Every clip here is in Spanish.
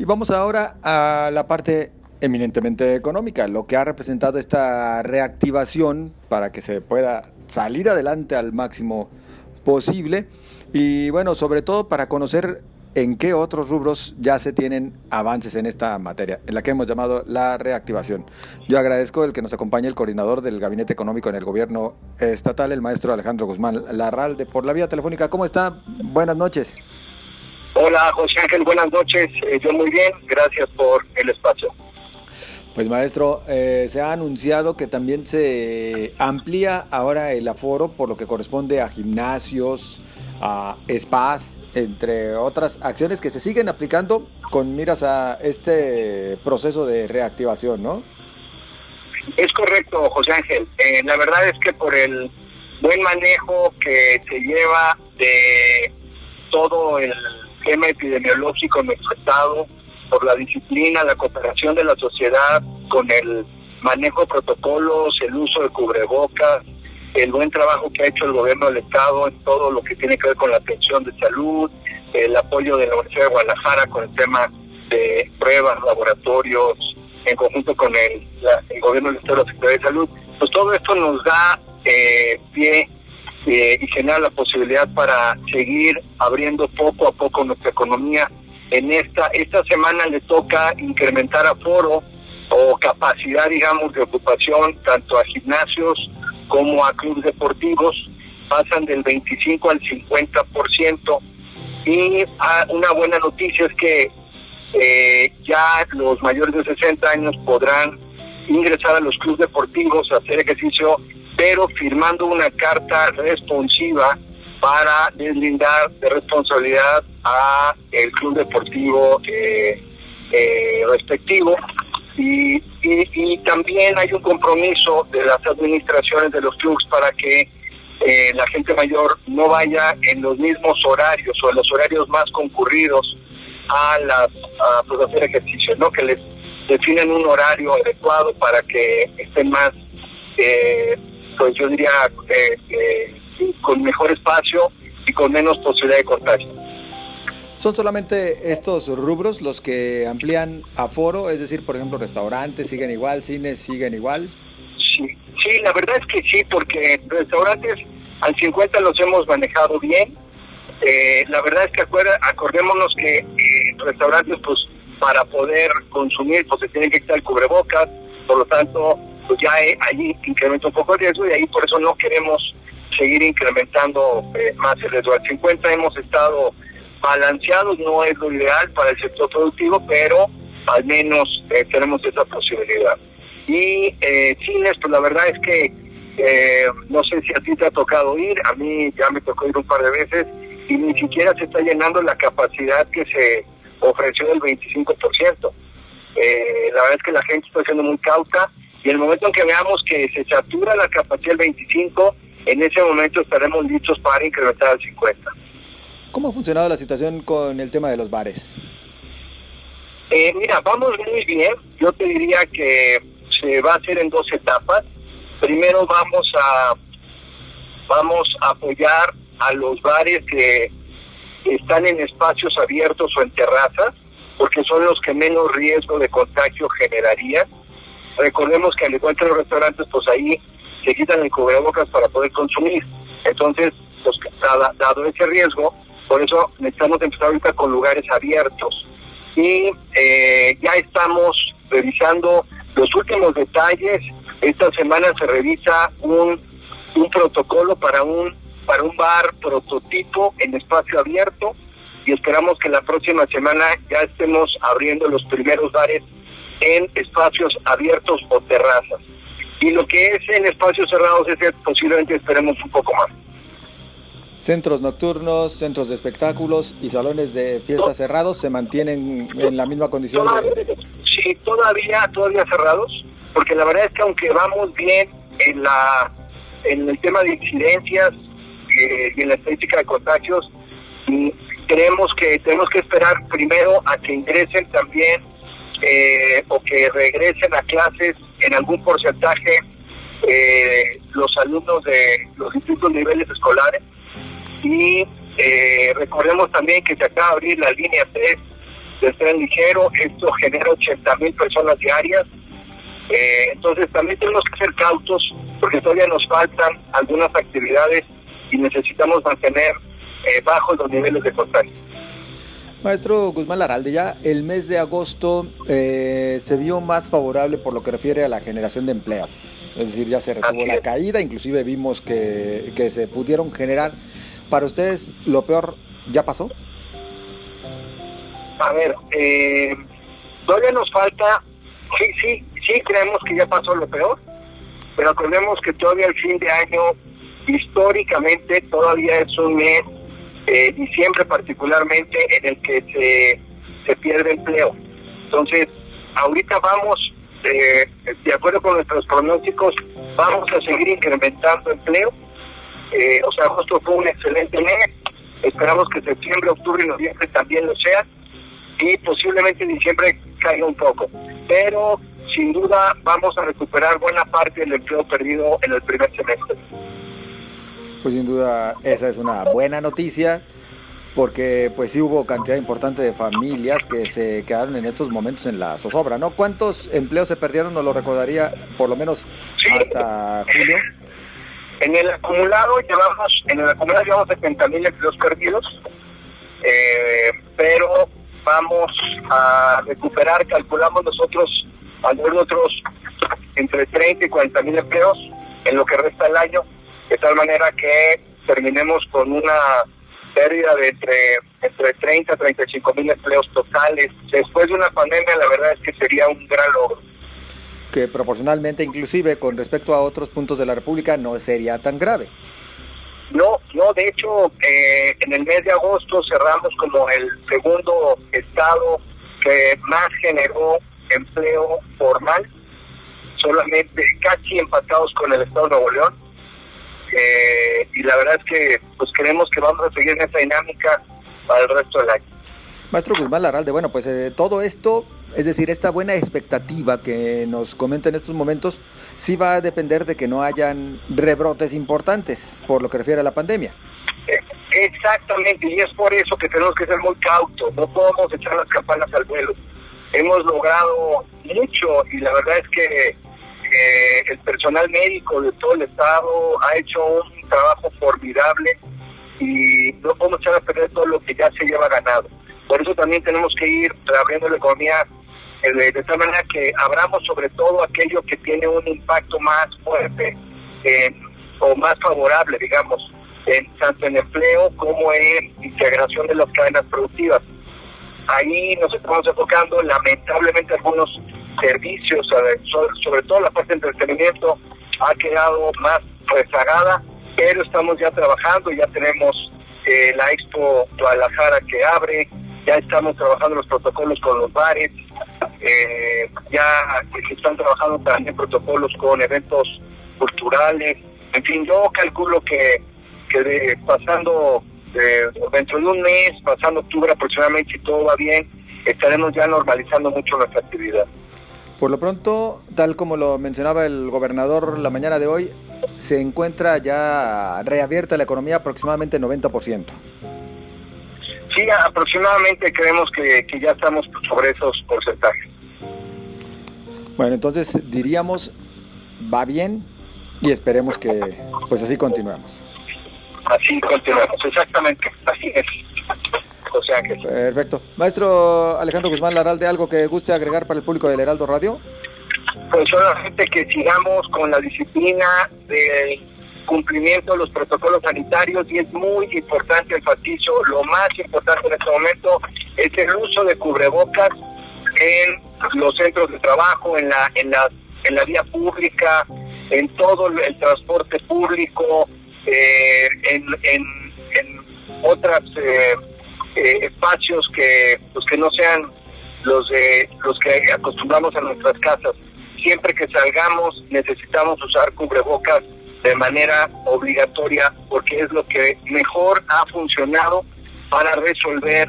Y vamos ahora a la parte eminentemente económica, lo que ha representado esta reactivación para que se pueda salir adelante al máximo posible y bueno, sobre todo para conocer en qué otros rubros ya se tienen avances en esta materia, en la que hemos llamado la reactivación. Yo agradezco el que nos acompañe el coordinador del Gabinete Económico en el Gobierno Estatal, el maestro Alejandro Guzmán Larralde, por la vía telefónica. ¿Cómo está? Buenas noches. Hola, José Ángel, buenas noches. Eh, yo muy bien, gracias por el espacio. Pues maestro, eh, se ha anunciado que también se amplía ahora el aforo por lo que corresponde a gimnasios, a spas, entre otras acciones que se siguen aplicando con miras a este proceso de reactivación, ¿no? Es correcto, José Ángel. Eh, la verdad es que por el buen manejo que se lleva de todo el tema epidemiológico en nuestro estado, por la disciplina, la cooperación de la sociedad con el manejo de protocolos, el uso de cubrebocas, el buen trabajo que ha hecho el gobierno del estado en todo lo que tiene que ver con la atención de salud, el apoyo de la Universidad de Guadalajara con el tema de pruebas, laboratorios, en conjunto con el, gobierno del estado de la Secretaría de Salud, pues todo esto nos da eh, pie eh, y genera la posibilidad para seguir abriendo poco a poco nuestra economía. En esta esta semana le toca incrementar aforo o capacidad, digamos, de ocupación tanto a gimnasios como a clubes deportivos, pasan del 25 al 50%. Y ah, una buena noticia es que eh, ya los mayores de 60 años podrán ingresar a los clubes deportivos hacer ejercicio pero firmando una carta responsiva para deslindar de responsabilidad a el club deportivo eh, eh, respectivo y, también hay un compromiso de las administraciones de los clubes para que eh, la gente mayor no vaya en los mismos horarios o en los horarios más concurridos a las a, pues, hacer ejercicio, ¿no? Que les definen un horario adecuado para que estén más pues yo diría eh, eh, con mejor espacio y con menos posibilidad de contagio. ¿Son solamente estos rubros los que amplían aforo? Es decir, por ejemplo, restaurantes siguen igual, cines siguen igual. Sí, sí, la verdad es que sí, porque restaurantes al 50 los hemos manejado bien. Eh, la verdad es que acordémonos que restaurantes, pues para poder consumir, pues se tienen que quitar el cubrebocas, por lo tanto, pues ya ahí incrementa un poco el riesgo y ahí por eso no queremos seguir incrementando eh, más el riesgo. Al 50 hemos estado balanceados, no es lo ideal para el sector productivo, pero al menos eh, tenemos esa posibilidad. Y eh, cines, pues la verdad es que eh, no sé si a ti te ha tocado ir, a mí ya me tocó ir un par de veces y ni siquiera se está llenando la capacidad que se ofreció del 25%. Eh, la verdad es que la gente está siendo muy cauta y el momento en que veamos que se satura la capacidad del 25, en ese momento estaremos listos para incrementar al 50. ¿Cómo ha funcionado la situación con el tema de los bares? Eh, mira, vamos muy bien. Yo te diría que se va a hacer en dos etapas. Primero vamos a vamos a apoyar a los bares que están en espacios abiertos o en terrazas, porque son los que menos riesgo de contagio generarían Recordemos que al igual que los restaurantes, pues ahí se quitan el cubrebocas para poder consumir. Entonces, pues dado, ese riesgo, por eso necesitamos empezar ahorita con lugares abiertos. Y eh, ya estamos revisando los últimos detalles. Esta semana se revisa un, un protocolo para un para un bar prototipo en espacio abierto y esperamos que la próxima semana ya estemos abriendo los primeros bares en espacios abiertos o terrazas. Y lo que es en espacios cerrados es que posiblemente esperemos un poco más. Centros nocturnos, centros de espectáculos y salones de fiestas cerrados se mantienen en la misma condición. Sí, todavía, todavía cerrados, porque la verdad es que aunque vamos bien en la en el tema de incidencias eh, y en la estadística de contagios, mm, creemos que tenemos que esperar primero a que ingresen también eh, o que regresen a clases en algún porcentaje eh, los alumnos de los distintos niveles escolares. Y eh, recordemos también que se acaba de abrir la línea 3 del tren ligero, esto genera 80 mil personas diarias, eh, entonces también tenemos que ser cautos porque todavía nos faltan algunas actividades y necesitamos mantener bajos los niveles de contagio. Maestro Guzmán Laralde, ya el mes de agosto eh, se vio más favorable por lo que refiere a la generación de empleo. Es decir, ya se retuvo la caída, inclusive vimos que, que se pudieron generar. Para ustedes, ¿lo peor ya pasó? A ver, eh, todavía nos falta, sí, sí, sí creemos que ya pasó lo peor, pero acordemos que todavía el fin de año, históricamente, todavía es un mes, eh, diciembre particularmente, en el que se, se pierde empleo. Entonces, ahorita vamos, eh, de acuerdo con nuestros pronósticos, vamos a seguir incrementando empleo. Eh, o sea, agosto fue un excelente mes. Esperamos que septiembre, octubre y noviembre también lo sean y posiblemente en diciembre caiga un poco. Pero sin duda vamos a recuperar buena parte del empleo perdido en el primer semestre. Pues sin duda esa es una buena noticia porque pues sí hubo cantidad importante de familias que se quedaron en estos momentos en la zozobra, ¿no? ¿Cuántos empleos se perdieron? No lo recordaría por lo menos hasta julio. En el acumulado llevamos, en el acumulado llevamos 70 mil empleos perdidos, eh, pero vamos a recuperar, calculamos nosotros, de otros entre 30 y 40 mil empleos en lo que resta el año, de tal manera que terminemos con una pérdida de entre, entre 30 y 35 mil empleos totales. Después de una pandemia, la verdad es que sería un gran logro. Que proporcionalmente, inclusive con respecto a otros puntos de la República, no sería tan grave. No, no, de hecho, eh, en el mes de agosto cerramos como el segundo estado que más generó empleo formal, solamente casi empatados con el estado de Nuevo León. Eh, y la verdad es que pues creemos que vamos a seguir en esa dinámica para el resto del año. Maestro Guzmán Laralde, bueno, pues eh, todo esto, es decir, esta buena expectativa que nos comenta en estos momentos, sí va a depender de que no hayan rebrotes importantes por lo que refiere a la pandemia. Eh, exactamente, y es por eso que tenemos que ser muy cautos, no podemos echar las campanas al vuelo. Hemos logrado mucho y la verdad es que eh, el personal médico de todo el estado ha hecho un trabajo formidable y no podemos echar a perder todo lo que ya se lleva ganado. Por eso también tenemos que ir reabriendo la economía eh, de, tal manera que abramos sobre todo aquello que tiene un impacto más fuerte o más favorable, digamos, en, tanto en empleo como en integración de las cadenas productivas. Ahí nos estamos enfocando, lamentablemente algunos servicios, sobre todo la parte de entretenimiento, ha quedado más rezagada, pero estamos ya trabajando, ya tenemos eh, la Expo Guadalajara que abre, ya estamos trabajando los protocolos con los bares, eh, ya se están trabajando también protocolos con eventos culturales, en fin, yo calculo que, que pasando dentro de un mes, pasando octubre aproximadamente, si todo va bien, estaremos ya normalizando mucho nuestra actividad. Por lo pronto, tal como lo mencionaba el gobernador la mañana de hoy, se encuentra ya reabierta la economía aproximadamente 90%. Sí, aproximadamente creemos que, ya estamos sobre esos porcentajes. Bueno, entonces diríamos, va bien y esperemos que pues así continuemos. Así continuamos, exactamente, así es. Sea que... Perfecto. Maestro Alejandro Guzmán Laralde, ¿algo que guste agregar para el público del Heraldo Radio? Pues solamente que sigamos con la disciplina de cumplimiento de los protocolos sanitarios y es muy importante, enfatizo, lo más importante en este momento es el uso de cubrebocas en los centros de trabajo, en la, en la, en la vía pública, en todo el transporte público, eh, en, en, en otros eh, eh, espacios que, pues que no sean los, de, los que acostumbramos a nuestras casas. Siempre que salgamos necesitamos usar cubrebocas de manera obligatoria porque es lo que mejor ha funcionado para resolver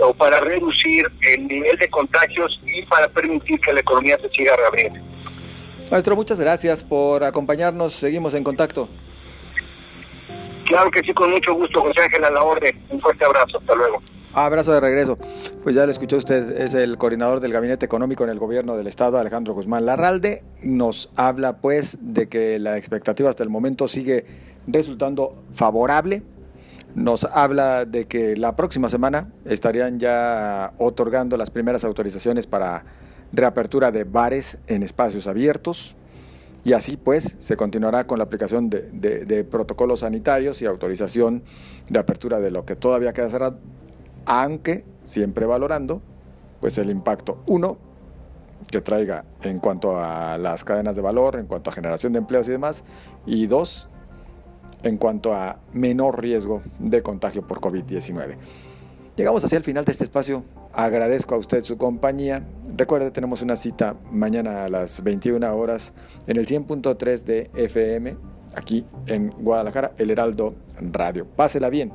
o para reducir el nivel de contagios y para permitir que la economía se siga reabriendo. Maestro, muchas gracias por acompañarnos. Seguimos en contacto. Claro que sí, con mucho gusto, José Ángel, a. Un fuerte abrazo. Hasta luego. Abrazo de regreso. Pues ya lo escuchó usted, es el coordinador del Gabinete Económico en el Gobierno del Estado, Alejandro Guzmán Larralde. Nos habla pues de que la expectativa hasta el momento sigue resultando favorable. Nos habla de que la próxima semana estarían ya otorgando las primeras autorizaciones para reapertura de bares en espacios abiertos. Y así pues se continuará con la aplicación de, protocolos sanitarios y autorización de apertura de lo que todavía queda cerrado aunque siempre valorando pues el impacto uno que traiga en cuanto a las cadenas de valor, en cuanto a generación de empleos y demás, y dos, en cuanto a menor riesgo de contagio por COVID-19. Llegamos hacia el final de este espacio. Agradezco a usted su compañía. Recuerde, tenemos una cita mañana a las 21 horas en el 100.3 de FM, aquí en Guadalajara, El Heraldo Radio. Pásela bien.